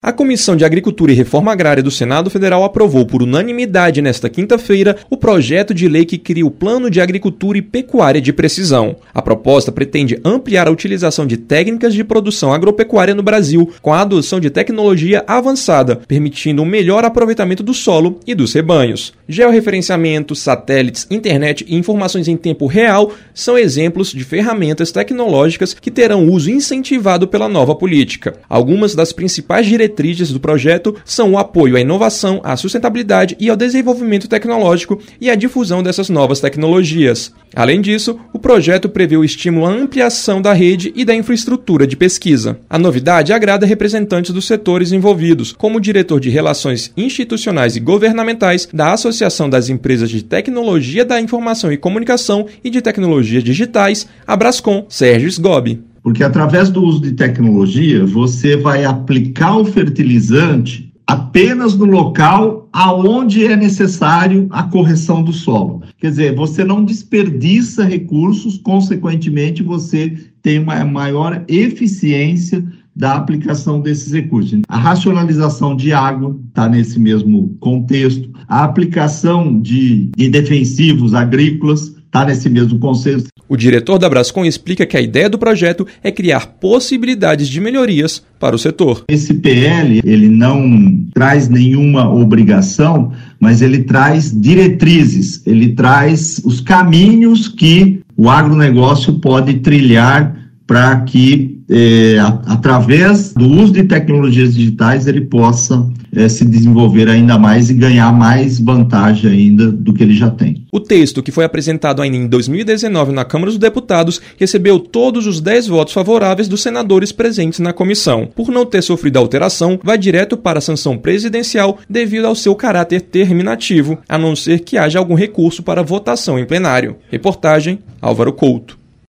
A Comissão de Agricultura e Reforma Agrária do Senado Federal aprovou por unanimidade nesta quinta-feira o projeto de lei que cria o Plano de Agricultura e Pecuária de Precisão. A proposta pretende ampliar a utilização de técnicas de produção agropecuária no Brasil com a adoção de tecnologia avançada, permitindo um melhor aproveitamento do solo e dos rebanhos. Georreferenciamento, satélites, internet e informações em tempo real são exemplos de ferramentas tecnológicas que terão uso incentivado pela nova política. Algumas das principais diretrizes do projeto são o apoio à inovação, à sustentabilidade e ao desenvolvimento tecnológico e à difusão dessas novas tecnologias. Além disso, o projeto prevê o estímulo à ampliação da rede e da infraestrutura de pesquisa. A novidade agrada representantes dos setores envolvidos, como o diretor de Relações Institucionais e Governamentais da Associação das Empresas de Tecnologia da Informação e Comunicação e de Tecnologias Digitais, Abrascom, Sérgio Sgobi. Porque através do uso de tecnologia, você vai aplicar o fertilizante apenas no local aonde é necessário a correção do solo. Quer dizer, você não desperdiça recursos, consequentemente, você tem uma maior eficiência da aplicação desses recursos. A racionalização de água está nesse mesmo contexto, a aplicação de, de defensivos agrícolas está nesse mesmo conceito. O diretor da Brascom explica que a ideia do projeto é criar possibilidades de melhorias para o setor. Esse PL, ele não traz nenhuma obrigação, mas ele traz diretrizes, ele traz os caminhos que o agronegócio pode trilhar para que, é, através do uso de tecnologias digitais, ele possa é, se desenvolver ainda mais e ganhar mais vantagem ainda do que ele já tem. O texto, que foi apresentado ainda em 2019 na Câmara dos Deputados, recebeu todos os 10 votos favoráveis dos senadores presentes na comissão. Por não ter sofrido alteração, vai direto para a sanção presidencial devido ao seu caráter terminativo, a não ser que haja algum recurso para votação em plenário. Reportagem Álvaro Couto.